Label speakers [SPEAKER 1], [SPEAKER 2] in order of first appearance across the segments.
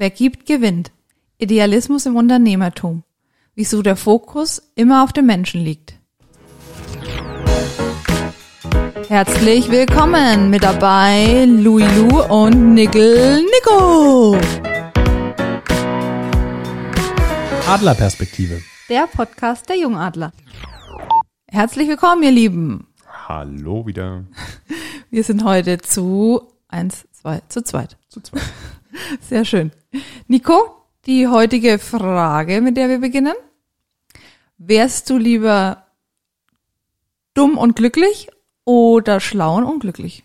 [SPEAKER 1] Wer gibt, gewinnt. Idealismus im Unternehmertum. Wieso der Fokus immer auf dem Menschen liegt. Herzlich willkommen mit dabei Louis Lou und Nickel Nico.
[SPEAKER 2] Adlerperspektive.
[SPEAKER 1] Der Podcast der Jungadler. Herzlich willkommen, ihr Lieben.
[SPEAKER 2] Hallo wieder.
[SPEAKER 1] Wir sind heute zu eins, zwei, zu zweit.
[SPEAKER 2] Zu zweit.
[SPEAKER 1] Sehr schön. Nico, die heutige Frage, mit der wir beginnen. Wärst du lieber dumm und glücklich oder schlau und unglücklich?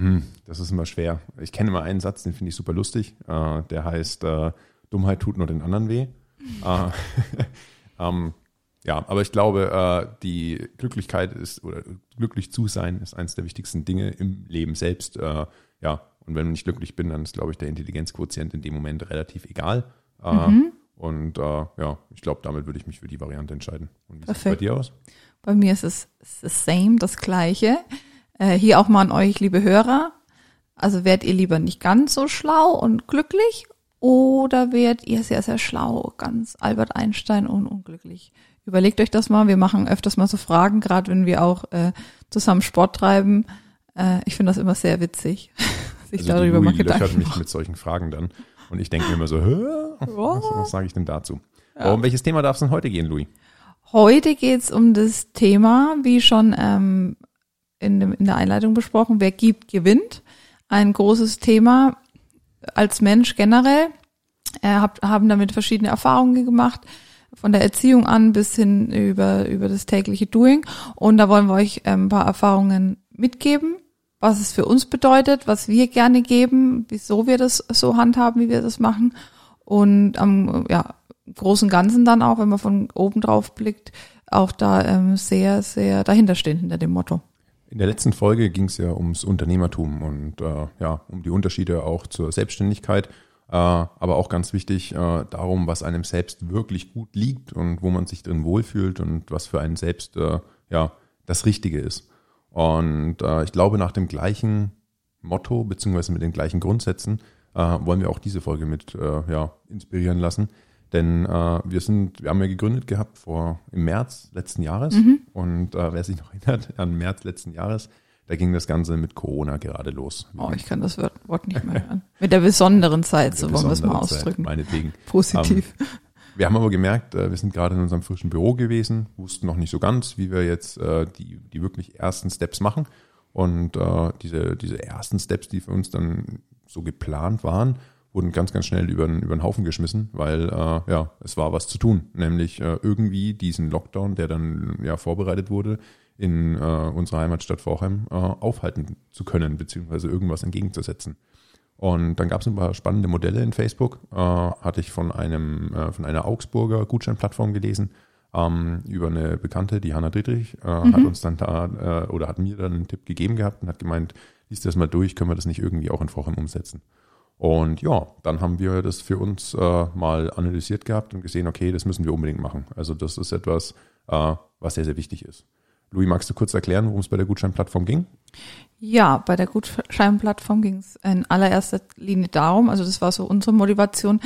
[SPEAKER 2] Hm, das ist immer schwer. Ich kenne immer einen Satz, den finde ich super lustig. Äh, der heißt, äh, Dummheit tut nur den anderen weh. äh, ähm, ja, aber ich glaube, äh, die Glücklichkeit ist, oder glücklich zu sein, ist eines der wichtigsten Dinge im Leben selbst. Äh, ja, und wenn ich glücklich bin, dann ist, glaube ich, der Intelligenzquotient in dem Moment relativ egal. Äh,
[SPEAKER 1] Mhm.
[SPEAKER 2] Und äh, ja, ich glaube, damit würde ich mich für die Variante entscheiden. Und wie sieht es bei
[SPEAKER 1] Perfekt.
[SPEAKER 2] dir aus?
[SPEAKER 1] Bei mir ist es the same, das Gleiche. Äh, hier auch mal an euch, liebe Hörer. Also wärt ihr lieber nicht ganz so schlau und glücklich oder wärt ihr sehr, sehr schlau, ganz Albert Einstein und unglücklich? Überlegt euch das mal. Wir machen öfters mal so Fragen, gerade wenn wir auch äh, zusammen Sport treiben. Äh, ich finde das immer sehr witzig, sich
[SPEAKER 2] Also
[SPEAKER 1] darüber mal
[SPEAKER 2] Louis löchert mich mit solchen Fragen dann. Und ich denke mir immer so, was,
[SPEAKER 1] Was?
[SPEAKER 2] was sage ich denn dazu? Aber um welches Thema darf es denn heute gehen, Louis?
[SPEAKER 1] Heute geht's um das Thema, wie schon ähm, in, in der Einleitung besprochen, wer gibt, gewinnt. Ein großes Thema als Mensch generell. Äh, hab, haben damit verschiedene Erfahrungen gemacht, von der Erziehung an bis hin über, über das tägliche Doing. Und da wollen wir euch ähm, ein paar Erfahrungen mitgeben, was es für uns bedeutet, was wir gerne geben, wieso wir das so handhaben, wie wir das machen. Und am ja, großen Ganzen dann auch, wenn man von oben drauf blickt, auch da ähm, sehr, sehr dahinter stehen hinter dem Motto.
[SPEAKER 2] In der letzten Folge ging es ja ums Unternehmertum und äh, ja, um die Unterschiede auch zur Selbstständigkeit, äh, aber auch ganz wichtig äh, darum, was einem selbst wirklich gut liegt und wo man sich drin wohlfühlt und was für einen selbst äh, ja das Richtige ist. Und äh, ich glaube, nach dem gleichen Motto beziehungsweise mit den gleichen Grundsätzen äh, wollen wir auch diese Folge mit äh, ja, inspirieren lassen. Denn äh, wir sind, wir haben ja gegründet gehabt vor im März letzten Jahres und äh, wer sich noch erinnert an März letzten Jahres, da ging das Ganze mit Corona gerade los.
[SPEAKER 1] Oh, ich kann das Wort nicht mehr hören. Mit der besonderen Zeit, so wollen wir es mal
[SPEAKER 2] Besondere Zeit,
[SPEAKER 1] ausdrücken.
[SPEAKER 2] Meinetwegen.
[SPEAKER 1] Positiv.
[SPEAKER 2] Wir haben aber gemerkt, äh, wir sind gerade in unserem frischen Büro gewesen, wussten noch nicht so ganz, wie wir jetzt äh, die, die wirklich ersten Steps machen. Und äh, diese, diese ersten Steps, die für uns dann so geplant waren, wurden ganz, ganz schnell über, den- über den Haufen geschmissen, weil ja, es war was zu tun. Nämlich irgendwie diesen Lockdown, der dann ja vorbereitet wurde, in unserer Heimatstadt Vorheim aufhalten zu können, beziehungsweise irgendwas entgegenzusetzen. Und dann gab es ein paar spannende Modelle in Facebook. Äh, hatte ich von einem äh, von einer Augsburger Gutscheinplattform gelesen ähm, über eine Bekannte, die Hanna Dietrich, äh, hat uns dann da äh, oder hat mir dann einen Tipp gegeben gehabt und hat gemeint, liest das mal durch, können wir das nicht irgendwie auch in Vorheim umsetzen. Und ja, dann haben wir das für uns äh, mal analysiert gehabt und gesehen, okay, das müssen wir unbedingt machen. Also das ist etwas, äh, was sehr, sehr wichtig ist. Louis, magst du kurz erklären, worum es bei der Gutscheinplattform ging?
[SPEAKER 1] Ja, bei der Gutscheinplattform ging es in allererster Linie darum, also das war so unsere Motivation,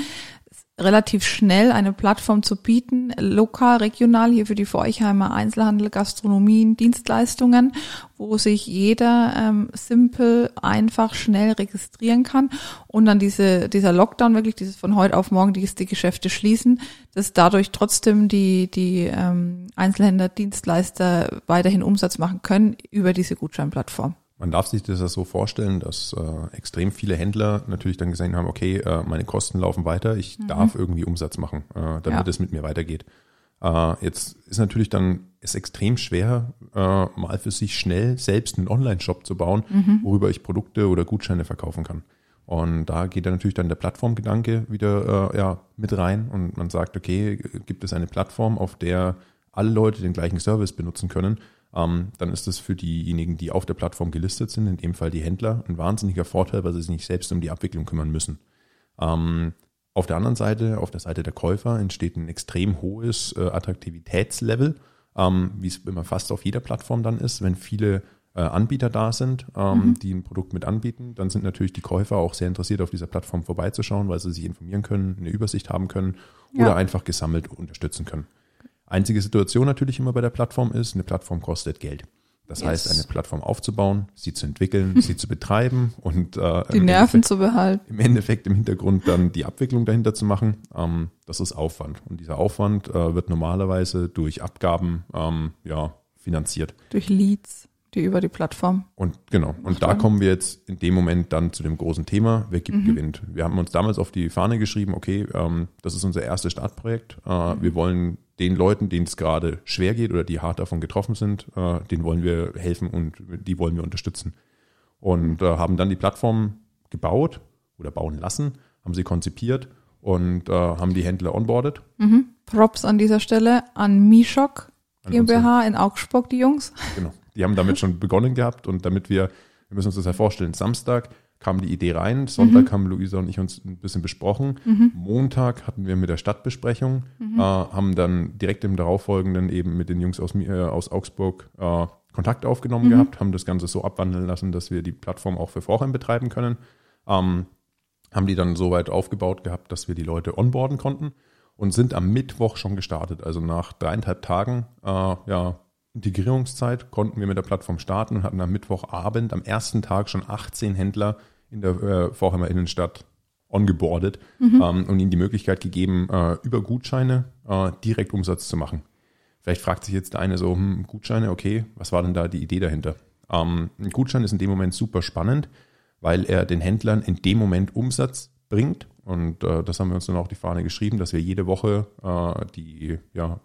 [SPEAKER 1] relativ schnell eine Plattform zu bieten, lokal, regional, hier für die Forchheimer Einzelhandel, Gastronomien, Dienstleistungen, wo sich jeder ähm, simpel, einfach, schnell registrieren kann und dann diese, dieser Lockdown wirklich, dieses von heute auf morgen, die, die Geschäfte schließen, dass dadurch trotzdem die, die ähm, Einzelhändler, Dienstleister weiterhin Umsatz machen können über diese Gutscheinplattform.
[SPEAKER 2] Man darf sich das ja so vorstellen, dass äh, extrem viele Händler natürlich dann gesehen haben, okay, äh, meine Kosten laufen weiter, ich darf irgendwie Umsatz machen, äh, damit
[SPEAKER 1] Ja.
[SPEAKER 2] es mit mir weitergeht. Äh, jetzt ist natürlich dann ist extrem schwer, äh, mal für sich schnell selbst einen Online-Shop zu bauen, worüber ich Produkte oder Gutscheine verkaufen kann. Und da geht dann natürlich dann der Plattformgedanke wieder äh, ja, mit rein und man sagt, okay, gibt es eine Plattform, auf der alle Leute den gleichen Service benutzen können, ähm, dann ist das für diejenigen, die auf der Plattform gelistet sind, in dem Fall die Händler, ein wahnsinniger Vorteil, weil sie sich nicht selbst um die Abwicklung kümmern müssen. Ähm, auf der anderen Seite, auf der Seite der Käufer, entsteht ein extrem hohes äh, Attraktivitätslevel, ähm, wie es immer fast auf jeder Plattform dann ist, wenn viele äh, Anbieter da sind, ähm, die ein Produkt mit anbieten, dann sind natürlich die Käufer auch sehr interessiert, auf dieser Plattform vorbeizuschauen, weil sie sich informieren können, eine Übersicht haben können oder
[SPEAKER 1] Ja.
[SPEAKER 2] einfach gesammelt unterstützen können. Einzige Situation natürlich immer bei der Plattform ist, eine Plattform kostet Geld. Das
[SPEAKER 1] Yes.
[SPEAKER 2] heißt, eine Plattform aufzubauen, sie zu entwickeln, sie zu betreiben und äh,
[SPEAKER 1] Die
[SPEAKER 2] im
[SPEAKER 1] Nerven
[SPEAKER 2] Endeffekt-
[SPEAKER 1] zu behalten.
[SPEAKER 2] im Endeffekt im Hintergrund dann die Abwicklung dahinter zu machen, ähm, das ist Aufwand. Und dieser Aufwand äh, wird normalerweise durch Abgaben ähm, ja, finanziert.
[SPEAKER 1] Durch Leads, die über die Plattform.
[SPEAKER 2] Und genau, und da kommen wir jetzt in dem Moment dann zu dem großen Thema, wer gibt, gewinnt. Wir haben uns damals auf die Fahne geschrieben, okay, ähm, das ist unser erstes Startprojekt. Äh, Wir wollen den Leuten, denen es gerade schwer geht oder die hart davon getroffen sind, äh, denen wollen wir helfen und die wollen wir unterstützen. Und äh, haben dann die Plattform gebaut oder bauen lassen, haben sie konzipiert und äh, haben die Händler onboardet.
[SPEAKER 1] Mhm. Props an dieser Stelle an Mishok GmbH in Augsburg, die Jungs.
[SPEAKER 2] Genau. Die haben damit schon begonnen gehabt und damit wir, wir müssen uns das ja vorstellen, Samstag kam die Idee rein, Sonntag haben Luisa und ich uns ein bisschen besprochen, Montag hatten wir mit der Stadtbesprechung, äh, haben dann direkt im darauffolgenden eben mit den Jungs aus, äh, aus Augsburg äh, Kontakt aufgenommen gehabt, haben das Ganze so abwandeln lassen, dass wir die Plattform auch für Vorheim betreiben können. Ähm, haben die dann so weit aufgebaut gehabt, dass wir die Leute onboarden konnten und sind am Mittwoch schon gestartet. Also nach dreieinhalb Tagen äh, ja, Integrierungszeit konnten wir mit der Plattform starten und hatten am Mittwochabend, am ersten Tag schon 18 Händler in der äh, Vorheimer Innenstadt ongeboardet ähm, und ihnen die Möglichkeit gegeben, äh, über Gutscheine äh, direkt Umsatz zu machen. Vielleicht fragt sich jetzt der eine so, hm, Gutscheine, okay, was war denn da die Idee dahinter? Ähm, ein Gutschein ist in dem Moment super spannend, weil er den Händlern in dem Moment Umsatz bringt. Und äh, das haben wir uns dann auch die Fahne geschrieben, dass wir jede Woche äh, die, ja,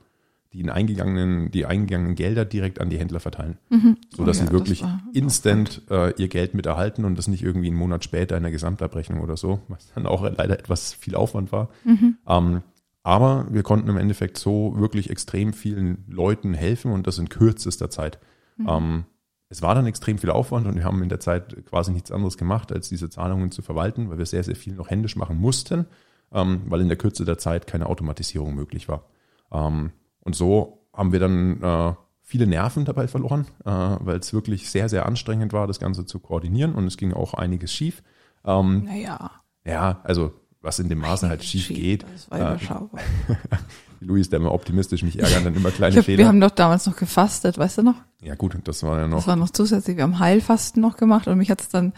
[SPEAKER 2] die in eingegangenen, die eingegangenen Gelder direkt an die Händler verteilen. So dass
[SPEAKER 1] Oh ja,
[SPEAKER 2] sie wirklich
[SPEAKER 1] das war-
[SPEAKER 2] instant äh, ihr Geld mit erhalten und das nicht irgendwie einen Monat später in der Gesamtabrechnung oder so, was dann auch leider etwas viel Aufwand war. Ähm, aber wir konnten im Endeffekt so wirklich extrem vielen Leuten helfen und das in kürzester Zeit. Ähm, es war dann extrem viel Aufwand und wir haben in der Zeit quasi nichts anderes gemacht, als diese Zahlungen zu verwalten, weil wir sehr, sehr viel noch händisch machen mussten, ähm, weil in der Kürze der Zeit keine Automatisierung möglich war. Ähm, und so haben wir dann äh, viele Nerven dabei verloren, äh, weil es wirklich sehr, sehr anstrengend war, das Ganze zu koordinieren und es ging auch einiges schief. Ähm,
[SPEAKER 1] Naja.
[SPEAKER 2] ja, also was in dem Maße halt schief geht.
[SPEAKER 1] Das war
[SPEAKER 2] Äh,
[SPEAKER 1] überschaubar.
[SPEAKER 2] Luis, der immer optimistisch, mich ärgern dann immer kleine
[SPEAKER 1] Ich hab,
[SPEAKER 2] Fehler.
[SPEAKER 1] wir haben doch damals noch gefastet, weißt du noch?
[SPEAKER 2] ja gut, das war ja noch.
[SPEAKER 1] Das war noch zusätzlich. Wir haben Heilfasten noch gemacht und mich hat's dann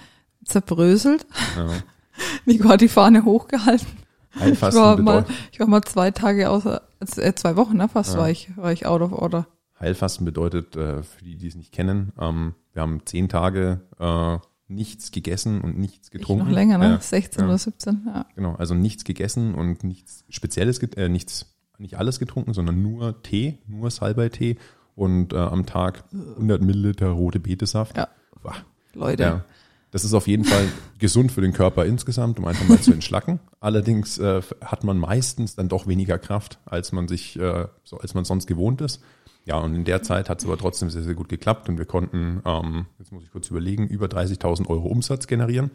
[SPEAKER 1] zerbröselt.
[SPEAKER 2] ja.
[SPEAKER 1] Nico hat die Fahne hochgehalten. Ich
[SPEAKER 2] Heilfasten,
[SPEAKER 1] war, mal, ich war mal zwei Tage außer, äh, zwei Wochen, ne, fast
[SPEAKER 2] Ja.
[SPEAKER 1] war ich, war ich out of order.
[SPEAKER 2] Heilfasten bedeutet, äh, für die, die es nicht kennen, ähm, wir haben zehn Tage äh, nichts gegessen und nichts
[SPEAKER 1] Ich
[SPEAKER 2] getrunken.
[SPEAKER 1] noch länger, ne?
[SPEAKER 2] Ja,
[SPEAKER 1] 16
[SPEAKER 2] ja.
[SPEAKER 1] oder 17, ja.
[SPEAKER 2] Genau, also nichts gegessen und nichts Spezielles, äh, nichts, nicht alles getrunken, sondern nur Tee, nur Salbei-Tee und äh, am Tag 100 Milliliter rote Betesaft.
[SPEAKER 1] Ja.
[SPEAKER 2] Boah.
[SPEAKER 1] Leute.
[SPEAKER 2] Ja. Das ist auf jeden Fall gesund für den Körper insgesamt, um einfach mal zu entschlacken. Allerdings äh, hat man meistens dann doch weniger Kraft, als man sich, äh, so als man sonst gewohnt ist. Ja, und in der Zeit hat es aber trotzdem sehr, sehr gut geklappt und wir konnten, ähm, jetzt muss ich kurz überlegen, über 30.000 Euro Umsatz generieren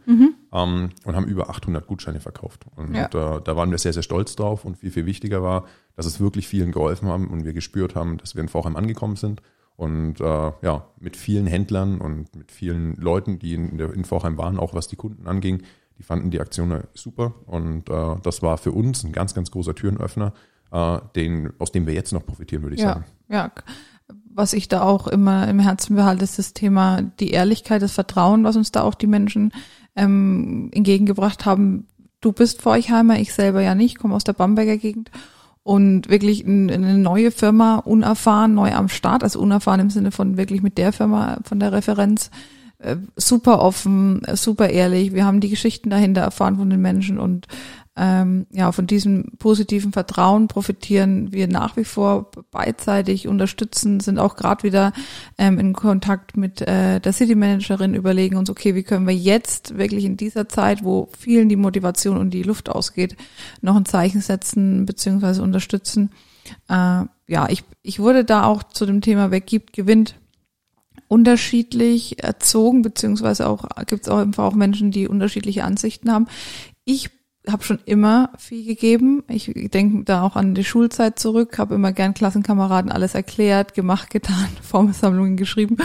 [SPEAKER 2] ähm, und haben über 800 Gutscheine verkauft. Und
[SPEAKER 1] Ja.
[SPEAKER 2] äh, da waren wir sehr, sehr stolz drauf und viel, viel wichtiger war, dass es wirklich vielen geholfen haben und wir gespürt haben, dass wir in Vorheim angekommen sind und äh, ja, mit vielen Händlern und mit vielen Leuten, die in, der, in Vorheim waren, auch was die Kunden anging, die fanden die Aktion super und äh, das war für uns ein ganz, ganz großer Türenöffner, äh, den, aus dem wir jetzt noch profitieren, würde ich
[SPEAKER 1] Ja,
[SPEAKER 2] sagen.
[SPEAKER 1] ja. Was ich da auch immer im Herzen behalte, ist das Thema die Ehrlichkeit, das Vertrauen, was uns da auch die Menschen ähm, entgegengebracht haben. Du bist Forchheimer, ich selber ja nicht, komme aus der Bamberger Gegend und wirklich ein- eine neue Firma, unerfahren, neu am Start, also unerfahren im Sinne von wirklich mit der Firma, von der Referenz, äh, super offen, äh, super ehrlich. Wir haben die Geschichten dahinter erfahren von den Menschen und ähm, ja, von diesem positiven Vertrauen profitieren wir nach wie vor beidseitig unterstützen, sind auch gerade wieder ähm, in Kontakt mit äh, der City Managerin, überlegen uns, okay, wie können wir jetzt wirklich in dieser Zeit, wo vielen die Motivation und die Luft ausgeht, noch ein Zeichen setzen beziehungsweise unterstützen. Äh, ja, ich, ich wurde da auch zu dem Thema Wer gibt, gewinnt unterschiedlich erzogen, beziehungsweise auch gibt es auch einfach auch Menschen, die unterschiedliche Ansichten haben. Ich habe schon immer viel gegeben. Ich denke da auch an die Schulzeit zurück, habe immer gern Klassenkameraden alles erklärt, gemacht, getan, Formelsammlungen geschrieben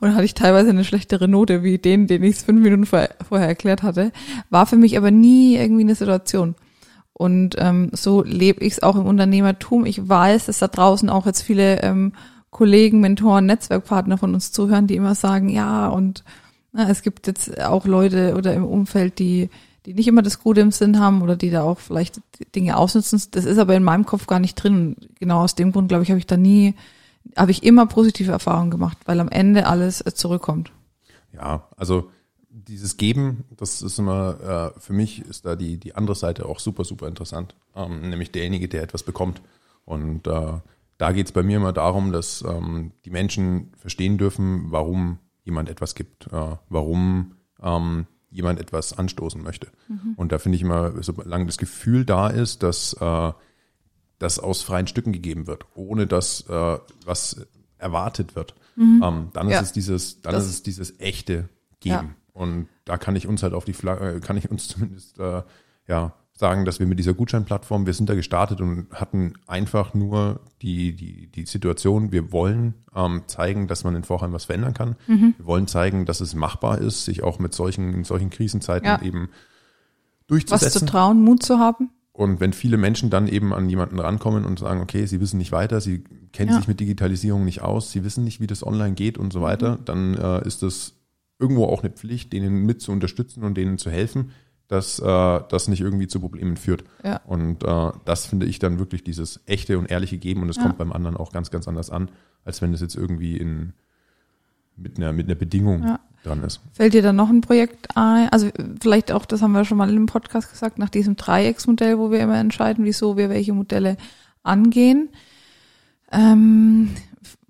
[SPEAKER 1] und hatte ich teilweise eine schlechtere Note wie den, den ich fünf Minuten vorher, vorher erklärt hatte. War für mich aber nie irgendwie eine Situation. Und ähm, so lebe ich es auch im Unternehmertum. Ich weiß, dass da draußen auch jetzt viele ähm, Kollegen, Mentoren, Netzwerkpartner von uns zuhören, die immer sagen, ja, und na, es gibt jetzt auch Leute oder im Umfeld, die die nicht immer das Gute im Sinn haben oder die da auch vielleicht Dinge ausnutzen. Das ist aber in meinem Kopf gar nicht drin. Genau aus dem Grund, glaube ich, habe ich da nie, habe ich immer positive Erfahrungen gemacht, weil am Ende alles zurückkommt.
[SPEAKER 2] Ja, also dieses Geben, das ist immer, äh, für mich ist da die, die andere Seite auch super, super interessant. Ähm, nämlich derjenige, der etwas bekommt. Und äh, da geht es bei mir immer darum, dass ähm, die Menschen verstehen dürfen, warum jemand etwas gibt, äh, warum ähm, jemand etwas anstoßen möchte. Mhm. Und da finde ich immer, solange das Gefühl da ist, dass äh, das aus freien Stücken gegeben wird, ohne dass äh, was erwartet wird, mhm. ähm, dann ja. ist es dieses, dann das, ist es dieses echte Geben. Ja. Und da kann ich uns halt auf die Flagge, äh, kann ich uns zumindest äh, ja sagen, dass wir mit dieser Gutscheinplattform, wir sind da gestartet und hatten einfach nur die, die, die Situation, wir wollen ähm, zeigen, dass man in Vorheim was verändern kann. Mhm. Wir wollen zeigen, dass es machbar ist, sich auch mit solchen, in solchen Krisenzeiten ja. eben durchzusetzen.
[SPEAKER 1] Was zu trauen, Mut zu haben.
[SPEAKER 2] Und wenn viele Menschen dann eben an jemanden rankommen und sagen, okay, sie wissen nicht weiter, sie kennen ja. sich mit Digitalisierung nicht aus, sie wissen nicht, wie das online geht und so weiter, mhm. dann äh, ist es irgendwo auch eine Pflicht, denen mit zu unterstützen und denen zu helfen dass äh, das nicht irgendwie zu Problemen führt. Ja. Und äh, das finde ich dann wirklich dieses echte und ehrliche Geben und es ja. kommt beim anderen auch ganz, ganz anders an, als wenn es jetzt irgendwie in mit einer, mit einer Bedingung ja. dran ist.
[SPEAKER 1] Fällt dir da noch ein Projekt ein? Also vielleicht auch, das haben wir schon mal im Podcast gesagt, nach diesem Dreiecksmodell, wo wir immer entscheiden, wieso wir welche Modelle angehen. Ähm,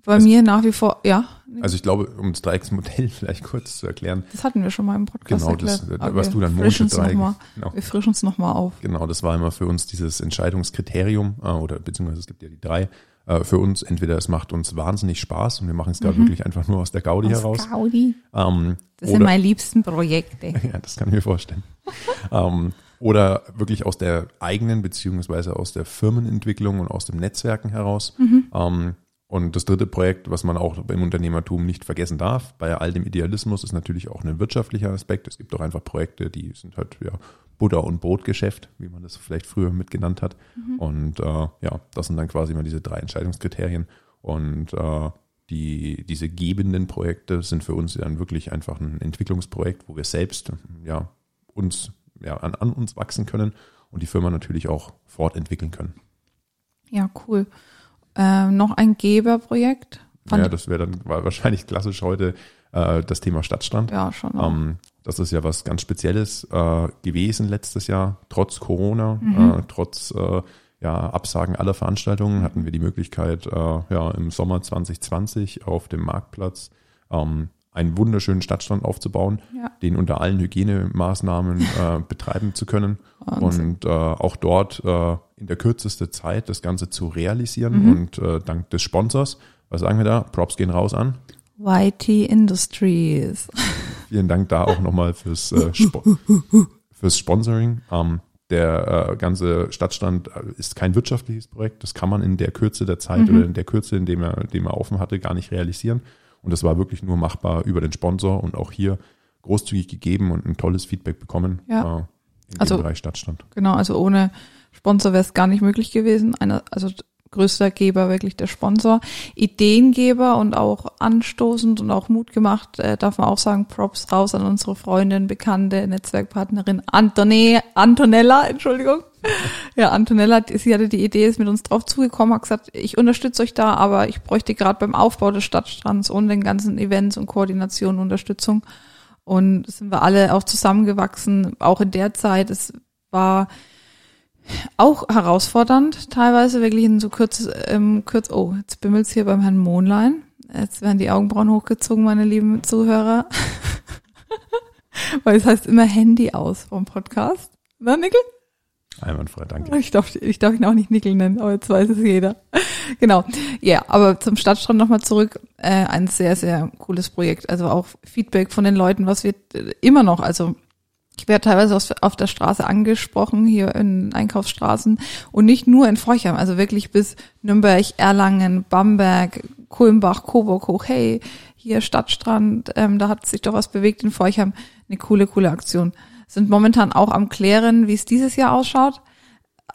[SPEAKER 1] bei das, mir nach wie vor, ja.
[SPEAKER 2] Also ich glaube, um das Dreiecksmodell vielleicht kurz zu erklären.
[SPEAKER 1] Das hatten wir schon mal im Podcast
[SPEAKER 2] Genau, das, erklärt. was du dann Mondschiff-Dreieck.
[SPEAKER 1] Genau. Wir frischen uns nochmal auf.
[SPEAKER 2] Genau, das war immer für uns dieses Entscheidungskriterium, äh, oder beziehungsweise es gibt ja die drei. Äh, für uns entweder es macht uns wahnsinnig Spaß und wir machen es gerade mhm. wirklich einfach nur aus der Gaudi aus heraus.
[SPEAKER 1] Gaudi. Ähm, das sind meine liebsten Projekte.
[SPEAKER 2] ja, das kann ich mir vorstellen. ähm, oder wirklich aus der eigenen beziehungsweise aus der Firmenentwicklung und aus dem Netzwerken heraus. Mhm. Ähm, und das dritte Projekt, was man auch beim Unternehmertum nicht vergessen darf, bei all dem Idealismus ist natürlich auch ein wirtschaftlicher Aspekt. Es gibt auch einfach Projekte, die sind halt ja Butter- und Brotgeschäft, wie man das vielleicht früher mitgenannt hat. Mhm. Und äh, ja, das sind dann quasi mal diese drei Entscheidungskriterien. Und äh, die, diese gebenden Projekte sind für uns dann wirklich einfach ein Entwicklungsprojekt, wo wir selbst ja uns ja an, an uns wachsen können und die Firma natürlich auch fortentwickeln können.
[SPEAKER 1] Ja, cool. Ähm, noch ein Geberprojekt.
[SPEAKER 2] Ja, das wäre dann wahrscheinlich klassisch heute äh, das Thema Stadtstrand.
[SPEAKER 1] Ja, schon.
[SPEAKER 2] Ähm, das ist ja was ganz Spezielles äh, gewesen letztes Jahr, trotz Corona, mhm. äh, trotz äh, ja, Absagen aller Veranstaltungen hatten wir die Möglichkeit, äh, ja, im Sommer 2020 auf dem Marktplatz ähm, einen wunderschönen Stadtstrand aufzubauen, ja. den unter allen Hygienemaßnahmen äh, betreiben zu können Wahnsinn. und äh, auch dort äh, in der kürzeste Zeit das Ganze zu realisieren mhm. und äh, dank des Sponsors, was sagen wir da? Props gehen raus an.
[SPEAKER 1] YT Industries.
[SPEAKER 2] Vielen Dank da auch nochmal fürs, äh, Sp fürs Sponsoring. Ähm, der äh, ganze Stadtstand ist kein wirtschaftliches Projekt. Das kann man in der Kürze der Zeit mhm. oder in der Kürze, in dem er, in dem er offen hatte, gar nicht realisieren. Und das war wirklich nur machbar über den Sponsor und auch hier großzügig gegeben und ein tolles Feedback bekommen
[SPEAKER 1] ja. äh,
[SPEAKER 2] in
[SPEAKER 1] also,
[SPEAKER 2] dem Bereich Stadtstand.
[SPEAKER 1] Genau, also ohne Sponsor wäre es gar nicht möglich gewesen. Eine, also größter Geber wirklich der Sponsor. Ideengeber und auch anstoßend und auch Mut gemacht, äh, darf man auch sagen, Props raus an unsere Freundin, bekannte Netzwerkpartnerin Antone, Antonella, Entschuldigung. Ja, Antonella, sie hatte die Idee, ist mit uns drauf zugekommen, hat gesagt, ich unterstütze euch da, aber ich bräuchte gerade beim Aufbau des Stadtstrands und den ganzen Events und Koordinationen Unterstützung. Und sind wir alle auch zusammengewachsen, auch in der Zeit. Es war auch herausfordernd, teilweise wirklich in so kurz, ähm, kurz, oh, jetzt bimmelt's hier beim Herrn Mohnlein. Jetzt werden die Augenbrauen hochgezogen, meine lieben Zuhörer. Weil es heißt immer Handy aus vom Podcast. Na, Nickel?
[SPEAKER 2] Einwandfrei, danke.
[SPEAKER 1] Ich darf, ich darf ihn auch nicht Nickel nennen, aber jetzt weiß es jeder. genau. Ja, aber zum Stadtstrand nochmal zurück. Äh, ein sehr, sehr cooles Projekt. Also auch Feedback von den Leuten, was wir immer noch, also Ich werde teilweise auf der Straße angesprochen, hier in Einkaufsstraßen und nicht nur in Forchheim, also wirklich bis Nürnberg, Erlangen, Bamberg, Kulmbach, Coburg hoch. Hey, hier Stadtstrand, ähm, da hat sich doch was bewegt in Forchheim. Eine coole, coole Aktion. Sind momentan auch am Klären, wie es dieses Jahr ausschaut.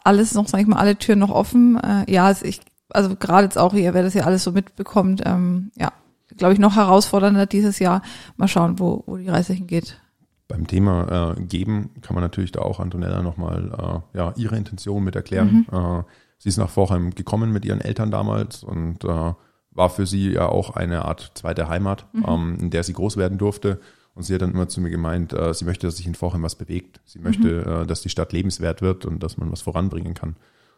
[SPEAKER 1] Alles noch, sag ich mal, alle Türen noch offen. Äh, ja, also ich, also gerade jetzt auch hier, wer das ja alles so mitbekommt, ähm, ja, glaube ich, noch herausfordernder dieses Jahr. Mal schauen, wo, wo die Reise hingeht.
[SPEAKER 2] Beim Thema äh, Geben kann man natürlich da auch Antonella nochmal äh, ja, ihre Intention mit erklären. Äh, sie ist nach Vorheim gekommen mit ihren Eltern damals und äh, war für sie ja auch eine Art zweite Heimat, ähm, in der sie groß werden durfte. Und sie hat dann immer zu mir gemeint, äh, sie möchte, dass sich in Vorheim was bewegt. Sie möchte, äh, dass die Stadt lebenswert wird und dass man was voranbringen kann.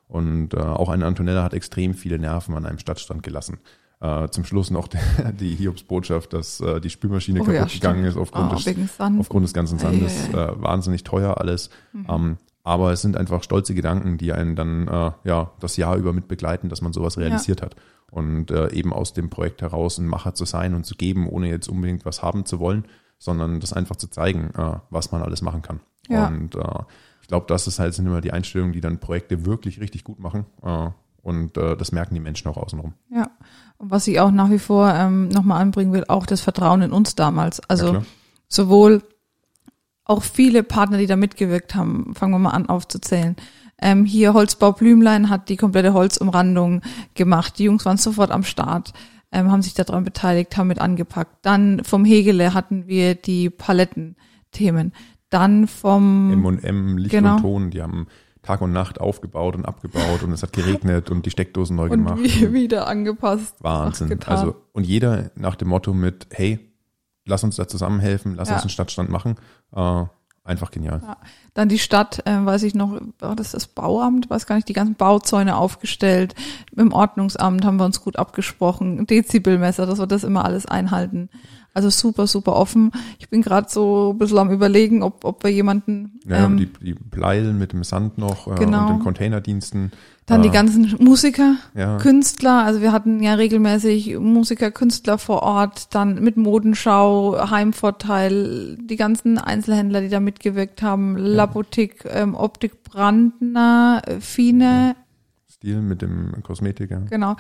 [SPEAKER 2] Und äh, auch eine Antonella hat extrem viele Nerven an einem Stadtstrand gelassen. Äh, zum Schluss noch die, die Hiobsbotschaft, dass äh, die Spülmaschine
[SPEAKER 1] Oh ja,
[SPEAKER 2] kaputt gegangen
[SPEAKER 1] stimmt.
[SPEAKER 2] ist aufgrund
[SPEAKER 1] Oh,
[SPEAKER 2] des aufgrund des ganzen Sandes
[SPEAKER 1] Ei, ei,
[SPEAKER 2] äh, wahnsinnig teuer alles. Ähm, aber es sind einfach stolze Gedanken, die einen dann äh, ja das Jahr über mit begleiten, dass man sowas realisiert hat. Und äh, eben aus dem Projekt heraus ein Macher zu sein und zu geben, ohne jetzt unbedingt was haben zu wollen, sondern das einfach zu zeigen, äh, was man alles machen kann.
[SPEAKER 1] Ja.
[SPEAKER 2] Und äh, ich glaube, das ist halt sind immer die Einstellungen, die dann Projekte wirklich richtig gut machen. Äh, und äh, das merken die Menschen auch außenrum.
[SPEAKER 1] Ja. Und was ich auch nach wie vor ähm, nochmal anbringen will, auch das Vertrauen in uns damals.
[SPEAKER 2] Ja,
[SPEAKER 1] Also
[SPEAKER 2] klar.
[SPEAKER 1] sowohl auch viele Partner, die da mitgewirkt haben, fangen wir mal an aufzuzählen. Ähm, hier Holzbau Blümlein hat die komplette Holzumrandung gemacht. Die Jungs waren sofort am Start, ähm, haben sich daran beteiligt, haben mit angepackt. Dann vom Hegele hatten wir die Palettenthemen. Dann vom
[SPEAKER 2] M&M, Licht
[SPEAKER 1] Genau.
[SPEAKER 2] und Ton, die haben Tag und Nacht aufgebaut und abgebaut und es hat geregnet und die Steckdosen neu
[SPEAKER 1] und
[SPEAKER 2] gemacht.
[SPEAKER 1] wie, wieder angepasst.
[SPEAKER 2] Wahnsinn. Also, und jeder nach dem Motto mit, hey, lass uns da zusammenhelfen, lass
[SPEAKER 1] Ja.
[SPEAKER 2] uns einen Stadtstand machen. Äh, einfach genial.
[SPEAKER 1] Ja. Dann die Stadt, äh, weiß ich noch, war das das Bauamt, weiß gar nicht, die ganzen Bauzäune aufgestellt. Im Ordnungsamt haben wir uns gut abgesprochen. Dezibelmesser, dass wir das immer alles einhalten. Also super, super offen. Ich bin gerade so ein bisschen am überlegen, ob, ob wir jemanden,
[SPEAKER 2] Ja,
[SPEAKER 1] ähm,
[SPEAKER 2] die, die Pleilen mit dem Sand noch äh,
[SPEAKER 1] Genau.
[SPEAKER 2] und den Containerdiensten.
[SPEAKER 1] Dann die
[SPEAKER 2] äh,
[SPEAKER 1] ganzen Musiker,
[SPEAKER 2] ja,
[SPEAKER 1] Künstler, also wir hatten ja regelmäßig Musiker, Künstler vor Ort, dann mit Modenschau, Heimvorteil, die ganzen Einzelhändler, die da mitgewirkt haben, Labotik, ähm, Optik Brandner, Fine,
[SPEAKER 2] Stil mit dem Kosmetiker.
[SPEAKER 1] genau.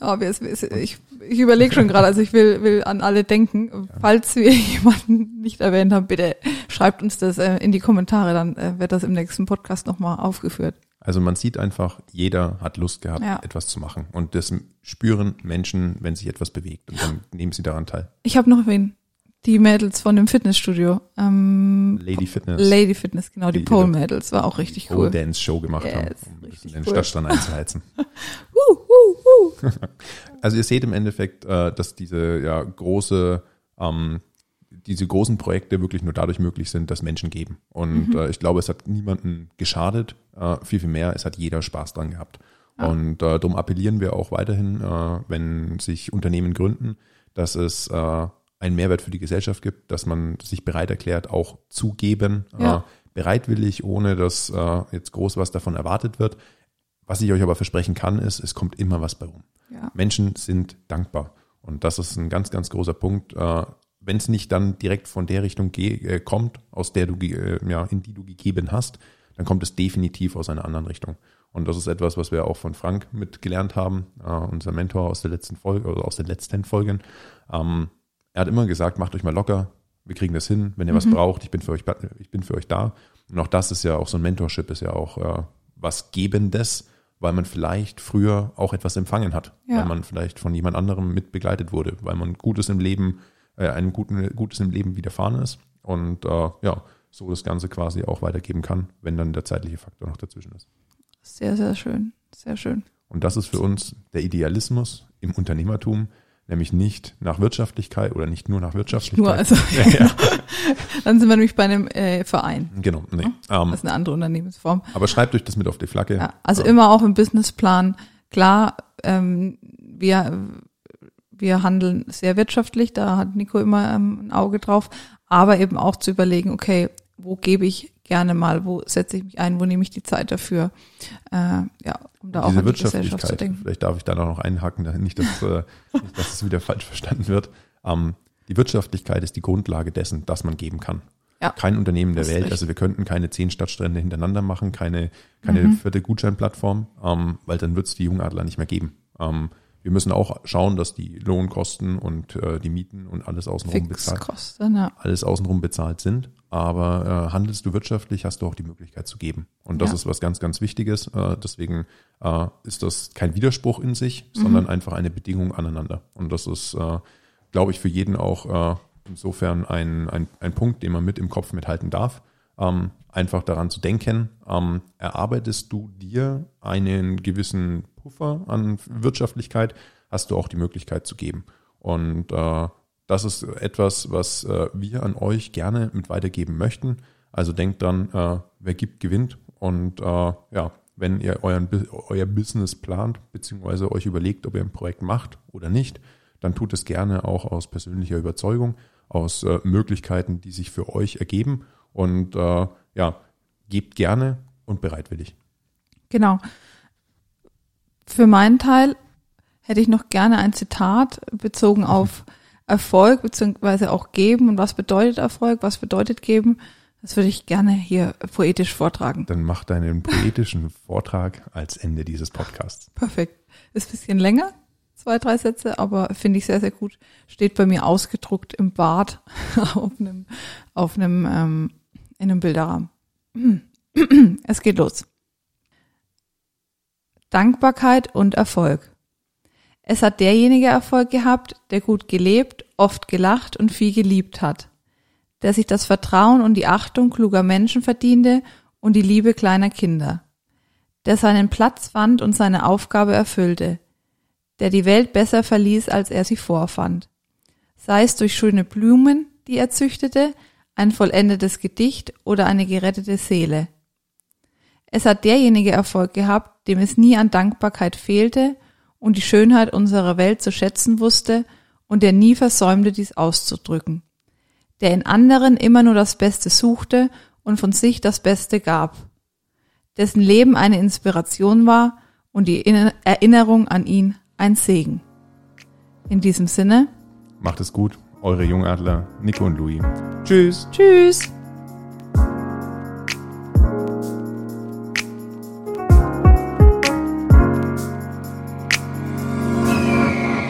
[SPEAKER 1] Ja, ich, ich überlege schon gerade, also ich will, will an alle denken. Falls wir jemanden nicht erwähnt haben, bitte schreibt uns das äh, in die Kommentare, dann äh, wird das im nächsten Podcast nochmal aufgeführt.
[SPEAKER 2] Also man sieht einfach, jeder hat Lust gehabt,
[SPEAKER 1] Ja.
[SPEAKER 2] etwas zu machen. Und das spüren Menschen, wenn sich etwas bewegt. Und dann nehmen sie daran teil.
[SPEAKER 1] Ich habe noch wen. Die Mädels von dem Fitnessstudio. Ähm,
[SPEAKER 2] Lady Fitness,
[SPEAKER 1] Lady Fitness, genau, die,
[SPEAKER 2] Die-
[SPEAKER 1] Pole Mädels, war auch richtig
[SPEAKER 2] Pole
[SPEAKER 1] cool.
[SPEAKER 2] Dance Show gemacht haben,
[SPEAKER 1] Yes,
[SPEAKER 2] um bisschen
[SPEAKER 1] richtig
[SPEAKER 2] den
[SPEAKER 1] cool.
[SPEAKER 2] Stadtstand einzuheizen.
[SPEAKER 1] Uh, uh, uh.
[SPEAKER 2] Also ihr seht im Endeffekt, äh, dass diese ja große, ähm, diese großen Projekte wirklich nur dadurch möglich sind, dass Menschen geben. Und äh, ich glaube, es hat niemanden geschadet, äh, viel, viel mehr, es hat jeder Spaß dran gehabt. Und äh, darum appellieren wir auch weiterhin, äh, wenn sich Unternehmen gründen, dass es äh, einen Mehrwert für die Gesellschaft gibt, dass man sich bereit erklärt, auch zu geben,
[SPEAKER 1] Ja.
[SPEAKER 2] äh, bereitwillig, ohne dass jetzt groß was davon erwartet wird. Was ich euch aber versprechen kann, ist, es kommt immer was bei rum.
[SPEAKER 1] Ja.
[SPEAKER 2] Menschen sind dankbar. Und das ist ein ganz, ganz großer Punkt. Äh, Wenn es nicht dann direkt von der Richtung äh, kommt, aus der du, äh, ja, in die du gegeben hast, dann kommt es definitiv aus einer anderen Richtung. Und das ist etwas, was wir auch von Frank mitgelernt haben, äh, unser Mentor aus der letzten Folge oder aus den letzten Folgen. Ähm, er hat immer gesagt, macht euch mal locker, wir kriegen das hin, wenn ihr was braucht, ich bin für euch, ich bin für euch da. Und auch das ist ja auch so ein Mentorship, ist ja auch äh, was Gebendes, weil man vielleicht früher auch etwas empfangen hat,
[SPEAKER 1] Ja.
[SPEAKER 2] weil man vielleicht von jemand anderem mit begleitet wurde, weil man Gutes im Leben, äh, ein guten, Gutes im Leben widerfahren ist und äh, ja, so das Ganze quasi auch weitergeben kann, wenn dann der zeitliche Faktor noch dazwischen ist.
[SPEAKER 1] Sehr, sehr schön. Sehr schön.
[SPEAKER 2] Und das ist für uns der Idealismus im Unternehmertum, nämlich nicht nach Wirtschaftlichkeit oder nicht nur nach Wirtschaftlichkeit.
[SPEAKER 1] Nur, also,
[SPEAKER 2] ja,
[SPEAKER 1] dann sind wir nämlich bei einem äh, Verein.
[SPEAKER 2] genau, nee. Ähm,
[SPEAKER 1] Das ist eine andere Unternehmensform.
[SPEAKER 2] aber schreibt euch das mit auf die Flagge.
[SPEAKER 1] Ja, also immer auch im Businessplan. Klar, ähm, wir, wir handeln sehr wirtschaftlich, da hat Nico immer ähm, ein Auge drauf, aber eben auch zu überlegen, okay, wo gebe ich gerne mal, wo setze ich mich ein, wo nehme ich die Zeit dafür, äh, ja, um da auch
[SPEAKER 2] Diese
[SPEAKER 1] an die Gesellschaft zu
[SPEAKER 2] Wirtschaftlichkeit,
[SPEAKER 1] denken.
[SPEAKER 2] vielleicht darf ich da noch einhaken, nicht, dass, äh, nicht, dass es wieder falsch verstanden wird. Ähm, die Wirtschaftlichkeit ist die Grundlage dessen, dass man geben kann.
[SPEAKER 1] Ja.
[SPEAKER 2] Kein Unternehmen der Welt. Also wir könnten keine zehn Stadtstrände hintereinander machen, keine, keine vierte Gutscheinplattform, ähm, weil dann wird es die Jungadler nicht mehr geben. Ähm, wir müssen auch schauen, dass die Lohnkosten und äh, die Mieten und alles außenrum bezahlt,
[SPEAKER 1] ja.
[SPEAKER 2] alles außenrum bezahlt sind. Aber äh, handelst du wirtschaftlich, hast du auch die Möglichkeit zu geben. Und das
[SPEAKER 1] Ja.
[SPEAKER 2] ist was ganz, ganz Wichtiges. Äh, deswegen äh, ist das kein Widerspruch in sich,
[SPEAKER 1] Mhm.
[SPEAKER 2] sondern einfach eine Bedingung aneinander. Und das ist, äh, glaube ich, für jeden auch äh, insofern ein, ein, ein Punkt, den man mit im Kopf mithalten darf. Ähm, einfach daran zu denken, ähm, erarbeitest du dir einen gewissen Puffer an Wirtschaftlichkeit, hast du auch die Möglichkeit zu geben. Und äh, das ist etwas, was äh, wir an euch gerne mit weitergeben möchten. Also denkt dran, äh, wer gibt, gewinnt. Und äh, ja, wenn ihr euren, euer Business plant, beziehungsweise euch überlegt, ob ihr ein Projekt macht oder nicht, dann tut es gerne auch aus persönlicher Überzeugung, aus äh, Möglichkeiten, die sich für euch ergeben. Und äh, ja, gebt gerne und bereitwillig.
[SPEAKER 1] Genau. Für meinen Teil hätte ich noch gerne ein Zitat bezogen auf Erfolg beziehungsweise auch geben und was bedeutet Erfolg, was bedeutet geben. Das würde ich gerne hier poetisch vortragen.
[SPEAKER 2] Dann macht deinen poetischen Vortrag als Ende dieses Podcasts.
[SPEAKER 1] Perfekt. Ist ein bisschen länger, zwei, drei Sätze, aber finde ich sehr, sehr gut. Steht bei mir ausgedruckt im Bad auf einem, auf einem, ähm, in einem Bilderrahmen. Es geht los. Dankbarkeit und Erfolg. Es hat derjenige Erfolg gehabt, der gut gelebt, oft gelacht und viel geliebt hat, der sich das Vertrauen und die Achtung kluger Menschen verdiente und die Liebe kleiner Kinder, der seinen Platz fand und seine Aufgabe erfüllte, der die Welt besser verließ, als er sie vorfand. Sei es durch schöne Blumen, die er züchtete, ein vollendetes Gedicht oder eine gerettete Seele. Es hat derjenige Erfolg gehabt, dem es nie an Dankbarkeit fehlte und die Schönheit unserer Welt zu schätzen wusste und der nie versäumte, dies auszudrücken. Der in anderen immer nur das Beste suchte und von sich das Beste gab. Dessen Leben eine Inspiration war und die Inne- Erinnerung an ihn ein Segen. In diesem Sinne,
[SPEAKER 2] Macht es gut, eure Jungadler Nico und Louis. Tschüss.
[SPEAKER 1] tschüss!